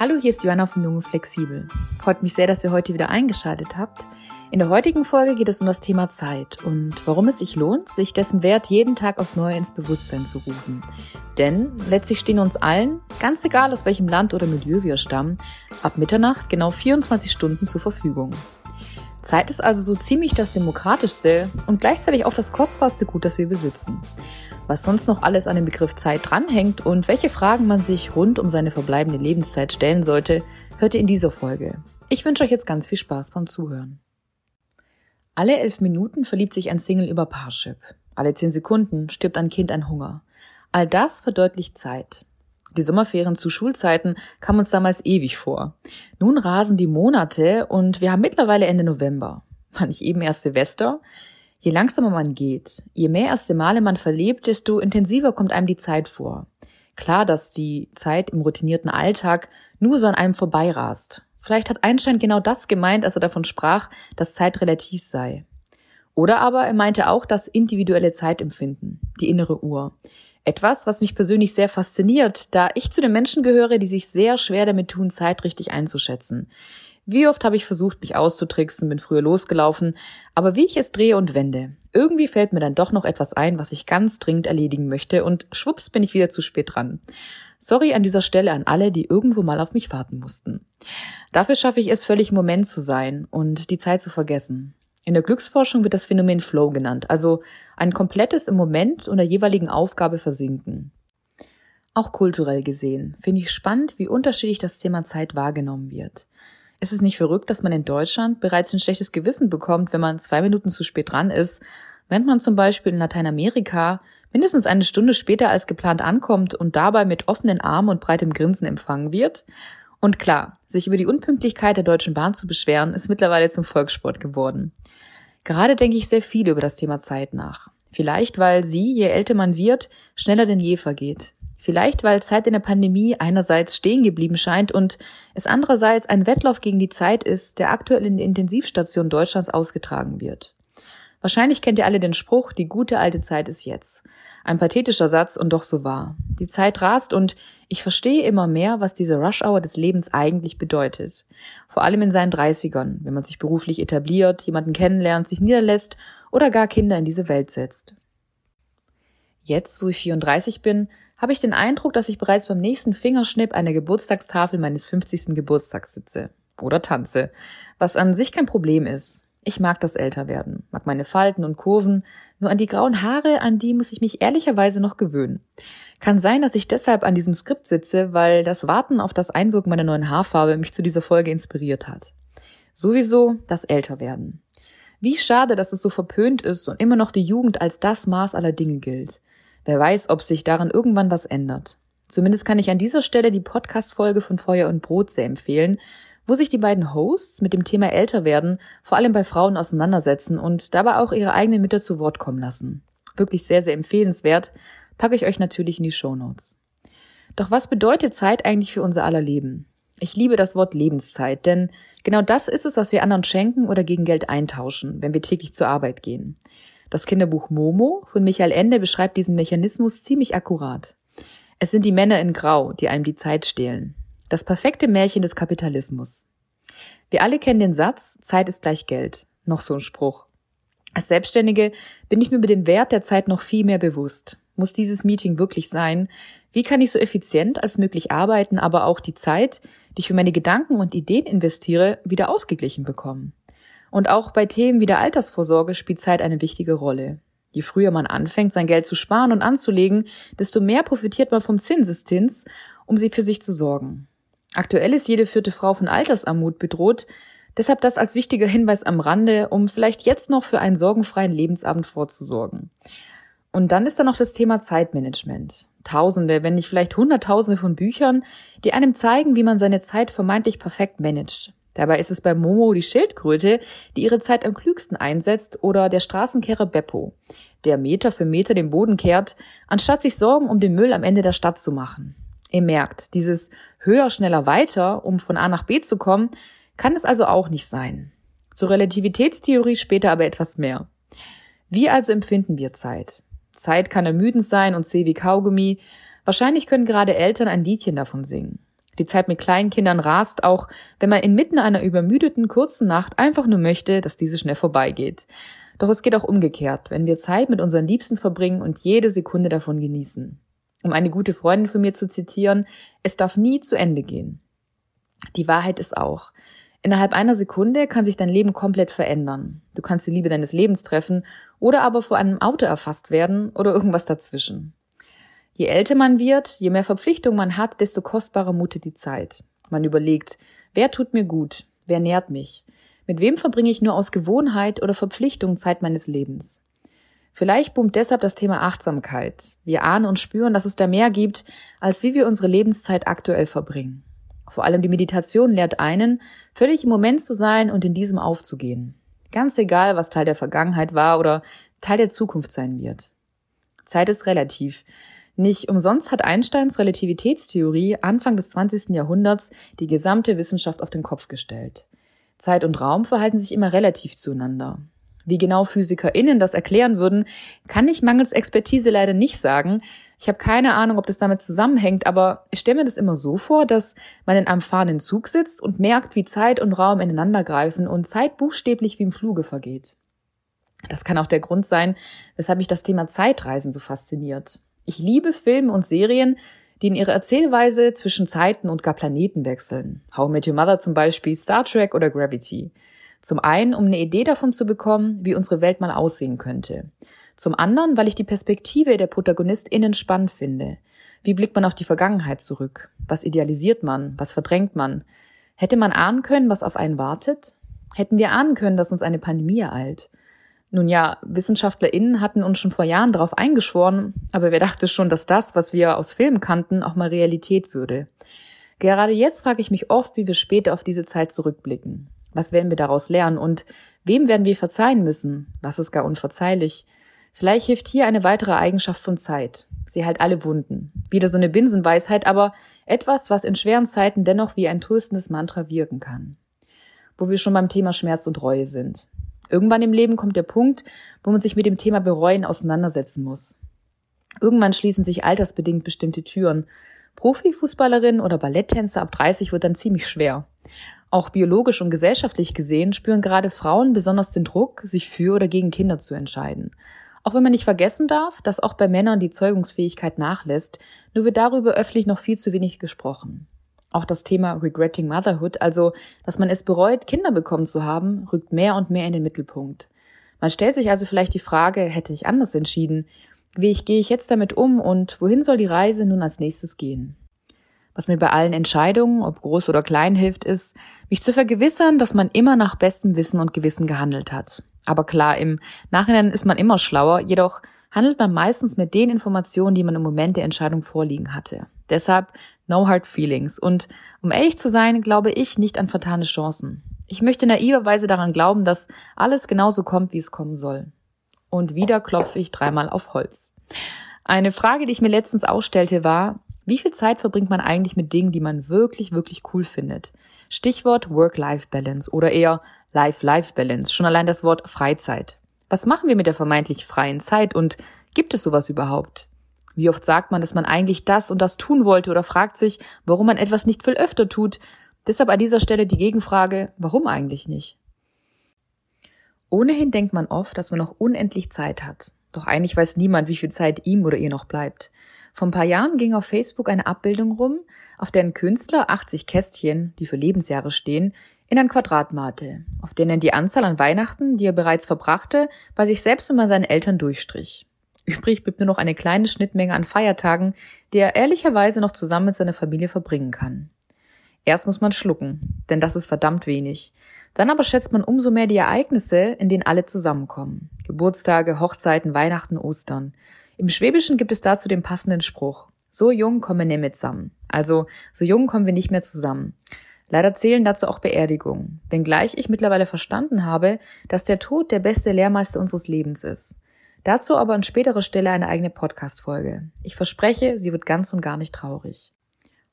Hallo, hier ist Joanna von Junge Flexibel. Freut mich sehr, dass ihr heute wieder eingeschaltet habt. In der heutigen Folge geht es um das Thema Zeit und warum es sich lohnt, sich dessen Wert jeden Tag aufs Neue ins Bewusstsein zu rufen. Denn letztlich stehen uns allen, ganz egal aus welchem Land oder Milieu wir stammen, ab Mitternacht genau 24 Stunden zur Verfügung. Zeit ist also so ziemlich das demokratischste und gleichzeitig auch das kostbarste Gut, das wir besitzen was sonst noch alles an dem Begriff Zeit dranhängt und welche Fragen man sich rund um seine verbleibende Lebenszeit stellen sollte, hört ihr in dieser Folge. Ich wünsche euch jetzt ganz viel Spaß beim Zuhören. Alle elf Minuten verliebt sich ein Single über Parship. Alle zehn Sekunden stirbt ein Kind an Hunger. All das verdeutlicht Zeit. Die Sommerferien zu Schulzeiten kamen uns damals ewig vor. Nun rasen die Monate und wir haben mittlerweile Ende November. War nicht eben erst Silvester? Je langsamer man geht, je mehr erste Male man verlebt, desto intensiver kommt einem die Zeit vor. Klar, dass die Zeit im routinierten Alltag nur so an einem vorbeirast. Vielleicht hat Einstein genau das gemeint, als er davon sprach, dass Zeit relativ sei. Oder aber er meinte auch das individuelle Zeitempfinden, die innere Uhr. Etwas, was mich persönlich sehr fasziniert, da ich zu den Menschen gehöre, die sich sehr schwer damit tun, Zeit richtig einzuschätzen. Wie oft habe ich versucht, mich auszutricksen, bin früher losgelaufen, aber wie ich es drehe und wende, irgendwie fällt mir dann doch noch etwas ein, was ich ganz dringend erledigen möchte und schwupps bin ich wieder zu spät dran. Sorry an dieser Stelle an alle, die irgendwo mal auf mich warten mussten. Dafür schaffe ich es, völlig im Moment zu sein und die Zeit zu vergessen. In der Glücksforschung wird das Phänomen Flow genannt, also ein komplettes im Moment und der jeweiligen Aufgabe versinken. Auch kulturell gesehen finde ich spannend, wie unterschiedlich das Thema Zeit wahrgenommen wird. Ist es nicht verrückt, dass man in Deutschland bereits ein schlechtes Gewissen bekommt, wenn man zwei Minuten zu spät dran ist, während man zum Beispiel in Lateinamerika mindestens eine Stunde später als geplant ankommt und dabei mit offenen Armen und breitem Grinsen empfangen wird? Und klar, sich über die Unpünktlichkeit der Deutschen Bahn zu beschweren, ist mittlerweile zum Volkssport geworden. Gerade denke ich sehr viel über das Thema Zeit nach. Vielleicht, weil sie, je älter man wird, schneller denn je vergeht. Vielleicht, weil Zeit in der Pandemie einerseits stehen geblieben scheint und es andererseits ein Wettlauf gegen die Zeit ist, der aktuell in der Intensivstation Deutschlands ausgetragen wird. Wahrscheinlich kennt ihr alle den Spruch, die gute alte Zeit ist jetzt. Ein pathetischer Satz und doch so wahr. Die Zeit rast und ich verstehe immer mehr, was diese Rush-Hour des Lebens eigentlich bedeutet. Vor allem in seinen Dreißigern, wenn man sich beruflich etabliert, jemanden kennenlernt, sich niederlässt oder gar Kinder in diese Welt setzt. Jetzt, wo ich 34 bin, habe ich den Eindruck, dass ich bereits beim nächsten Fingerschnipp an der Geburtstagstafel meines 50. Geburtstags sitze. Oder tanze. Was an sich kein Problem ist. Ich mag das Älterwerden, mag meine Falten und Kurven, nur an die grauen Haare, an die muss ich mich ehrlicherweise noch gewöhnen. Kann sein, dass ich deshalb an diesem Skript sitze, weil das Warten auf das Einwirken meiner neuen Haarfarbe mich zu dieser Folge inspiriert hat. Sowieso das Älterwerden. Wie schade, dass es so verpönt ist und immer noch die Jugend als das Maß aller Dinge gilt. Wer weiß, ob sich daran irgendwann was ändert. Zumindest kann ich an dieser Stelle die Podcast-Folge von Feuer und Brot sehr empfehlen, wo sich die beiden Hosts mit dem Thema Älterwerden vor allem bei Frauen auseinandersetzen und dabei auch ihre eigenen Mütter zu Wort kommen lassen. Wirklich sehr, sehr empfehlenswert, packe ich euch natürlich in die Show Notes. Doch was bedeutet Zeit eigentlich für unser aller Leben? Ich liebe das Wort Lebenszeit, denn genau das ist es, was wir anderen schenken oder gegen Geld eintauschen, wenn wir täglich zur Arbeit gehen. Das Kinderbuch Momo von Michael Ende beschreibt diesen Mechanismus ziemlich akkurat. Es sind die Männer in Grau, die einem die Zeit stehlen. Das perfekte Märchen des Kapitalismus. Wir alle kennen den Satz, Zeit ist gleich Geld. Noch so ein Spruch. Als Selbstständige bin ich mir über den Wert der Zeit noch viel mehr bewusst. Muss dieses Meeting wirklich sein? Wie kann ich so effizient als möglich arbeiten, aber auch die Zeit, die ich für meine Gedanken und Ideen investiere, wieder ausgeglichen bekommen? Und auch bei Themen wie der Altersvorsorge spielt Zeit eine wichtige Rolle. Je früher man anfängt, sein Geld zu sparen und anzulegen, desto mehr profitiert man vom Zinseszins, um sie für sich zu sorgen. Aktuell ist jede vierte Frau von Altersarmut bedroht, deshalb das als wichtiger Hinweis am Rande, um vielleicht jetzt noch für einen sorgenfreien Lebensabend vorzusorgen. Und dann ist da noch das Thema Zeitmanagement. Tausende, wenn nicht vielleicht Hunderttausende von Büchern, die einem zeigen, wie man seine Zeit vermeintlich perfekt managt. Dabei ist es bei Momo die Schildkröte, die ihre Zeit am klügsten einsetzt, oder der Straßenkehrer Beppo, der Meter für Meter den Boden kehrt, anstatt sich Sorgen um den Müll am Ende der Stadt zu machen. Ihr merkt, dieses höher, schneller, weiter, um von A nach B zu kommen, kann es also auch nicht sein. Zur Relativitätstheorie später aber etwas mehr. Wie also empfinden wir Zeit? Zeit kann ermüdend sein und zäh wie Kaugummi. Wahrscheinlich können gerade Eltern ein Liedchen davon singen. Die Zeit mit kleinen Kindern rast, auch wenn man inmitten einer übermüdeten kurzen Nacht einfach nur möchte, dass diese schnell vorbeigeht. Doch es geht auch umgekehrt, wenn wir Zeit mit unseren Liebsten verbringen und jede Sekunde davon genießen. Um eine gute Freundin von mir zu zitieren, es darf nie zu Ende gehen. Die Wahrheit ist auch, innerhalb einer Sekunde kann sich dein Leben komplett verändern. Du kannst die Liebe deines Lebens treffen oder aber vor einem Auto erfasst werden oder irgendwas dazwischen. Je älter man wird, je mehr Verpflichtung man hat, desto kostbarer mutet die Zeit. Man überlegt, wer tut mir gut, wer nährt mich, mit wem verbringe ich nur aus Gewohnheit oder Verpflichtung Zeit meines Lebens. Vielleicht boomt deshalb das Thema Achtsamkeit. Wir ahnen und spüren, dass es da mehr gibt, als wie wir unsere Lebenszeit aktuell verbringen. Vor allem die Meditation lehrt einen, völlig im Moment zu sein und in diesem aufzugehen. Ganz egal, was Teil der Vergangenheit war oder Teil der Zukunft sein wird. Zeit ist relativ. Nicht umsonst hat Einsteins Relativitätstheorie Anfang des 20. Jahrhunderts die gesamte Wissenschaft auf den Kopf gestellt. Zeit und Raum verhalten sich immer relativ zueinander. Wie genau PhysikerInnen das erklären würden, kann ich mangels Expertise leider nicht sagen. Ich habe keine Ahnung, ob das damit zusammenhängt, aber ich stelle mir das immer so vor, dass man in einem fahrenden Zug sitzt und merkt, wie Zeit und Raum ineinander greifen und Zeit buchstäblich wie im Fluge vergeht. Das kann auch der Grund sein, weshalb mich das Thema Zeitreisen so fasziniert. Ich liebe Filme und Serien, die in ihrer Erzählweise zwischen Zeiten und gar Planeten wechseln. How I Met Your Mother zum Beispiel, Star Trek oder Gravity. Zum einen, um eine Idee davon zu bekommen, wie unsere Welt mal aussehen könnte. Zum anderen, weil ich die Perspektive der ProtagonistInnen spannend finde. Wie blickt man auf die Vergangenheit zurück? Was idealisiert man? Was verdrängt man? Hätte man ahnen können, was auf einen wartet? Hätten wir ahnen können, dass uns eine Pandemie ereilt? Nun ja, WissenschaftlerInnen hatten uns schon vor Jahren darauf eingeschworen, aber wer dachte schon, dass das, was wir aus Filmen kannten, auch mal Realität würde? Gerade jetzt frage ich mich oft, wie wir später auf diese Zeit zurückblicken. Was werden wir daraus lernen und wem werden wir verzeihen müssen? Was ist gar unverzeihlich? Vielleicht hilft hier eine weitere Eigenschaft von Zeit. Sie heilt alle Wunden. Wieder so eine Binsenweisheit, aber etwas, was in schweren Zeiten dennoch wie ein tröstendes Mantra wirken kann. Wo wir schon beim Thema Schmerz und Reue sind. Irgendwann im Leben kommt der Punkt, wo man sich mit dem Thema Bereuen auseinandersetzen muss. Irgendwann schließen sich altersbedingt bestimmte Türen. Profifußballerin oder Balletttänzer ab 30 wird dann ziemlich schwer. Auch biologisch und gesellschaftlich gesehen spüren gerade Frauen besonders den Druck, sich für oder gegen Kinder zu entscheiden. Auch wenn man nicht vergessen darf, dass auch bei Männern die Zeugungsfähigkeit nachlässt, nur wird darüber öffentlich noch viel zu wenig gesprochen. Auch das Thema Regretting Motherhood, also dass man es bereut, Kinder bekommen zu haben, rückt mehr und mehr in den Mittelpunkt. Man stellt sich also vielleicht die Frage, hätte ich anders entschieden? Wie ich, gehe ich jetzt damit um und wohin soll die Reise nun als nächstes gehen? Was mir bei allen Entscheidungen, ob groß oder klein hilft, ist, mich zu vergewissern, dass man immer nach bestem Wissen und Gewissen gehandelt hat. Aber klar, im Nachhinein ist man immer schlauer, jedoch handelt man meistens mit den Informationen, die man im Moment der Entscheidung vorliegen hatte. Deshalb No hard feelings. Und um ehrlich zu sein, glaube ich nicht an vertane Chancen. Ich möchte naiverweise daran glauben, dass alles genauso kommt, wie es kommen soll. Und wieder klopfe ich dreimal auf Holz. Eine Frage, die ich mir letztens ausstellte, war, wie viel Zeit verbringt man eigentlich mit Dingen, die man wirklich, wirklich cool findet? Stichwort Work-Life-Balance oder eher Life-Life-Balance. Schon allein das Wort Freizeit. Was machen wir mit der vermeintlich freien Zeit und gibt es sowas überhaupt? Wie oft sagt man, dass man eigentlich das und das tun wollte oder fragt sich, warum man etwas nicht viel öfter tut? Deshalb an dieser Stelle die Gegenfrage, warum eigentlich nicht? Ohnehin denkt man oft, dass man noch unendlich Zeit hat. Doch eigentlich weiß niemand, wie viel Zeit ihm oder ihr noch bleibt. Vor ein paar Jahren ging auf Facebook eine Abbildung rum, auf der ein Künstler 80 Kästchen, die für Lebensjahre stehen, in ein Quadrat malte, auf denen die Anzahl an Weihnachten, die er bereits verbrachte, bei sich selbst und bei seinen Eltern durchstrich. Übrig blieb nur noch eine kleine Schnittmenge an Feiertagen, die er ehrlicherweise noch zusammen mit seiner Familie verbringen kann. Erst muss man schlucken, denn das ist verdammt wenig. Dann aber schätzt man umso mehr die Ereignisse, in denen alle zusammenkommen. Geburtstage, Hochzeiten, Weihnachten, Ostern. Im Schwäbischen gibt es dazu den passenden Spruch. So jung kommen wir nicht mehr zusammen. Also, so jung kommen wir nicht mehr zusammen. Leider zählen dazu auch Beerdigungen, wenngleich ich mittlerweile verstanden habe, dass der Tod der beste Lehrmeister unseres Lebens ist. Dazu aber an späterer Stelle eine eigene Podcast-Folge. Ich verspreche, sie wird ganz und gar nicht traurig.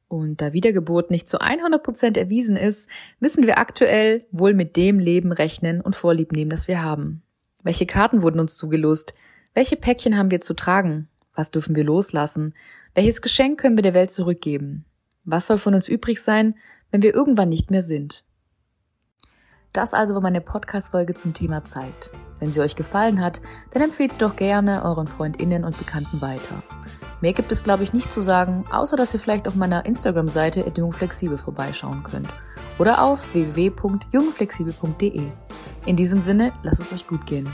Und da Wiedergeburt nicht zu 100 Prozent erwiesen ist, müssen wir aktuell wohl mit dem Leben rechnen und Vorlieb nehmen, das wir haben. Welche Karten wurden uns zugelost? Welche Päckchen haben wir zu tragen? Was dürfen wir loslassen? Welches Geschenk können wir der Welt zurückgeben? Was soll von uns übrig sein, wenn wir irgendwann nicht mehr sind? Das also war meine Podcast-Folge zum Thema Zeit. Wenn sie euch gefallen hat, dann empfehlt sie doch gerne euren FreundInnen und Bekannten weiter. Mehr gibt es, glaube ich, nicht zu sagen, außer dass ihr vielleicht auf meiner Instagram-Seite jungflexibel vorbeischauen könnt oder auf www.jungflexibel.de. In diesem Sinne, lasst es euch gut gehen.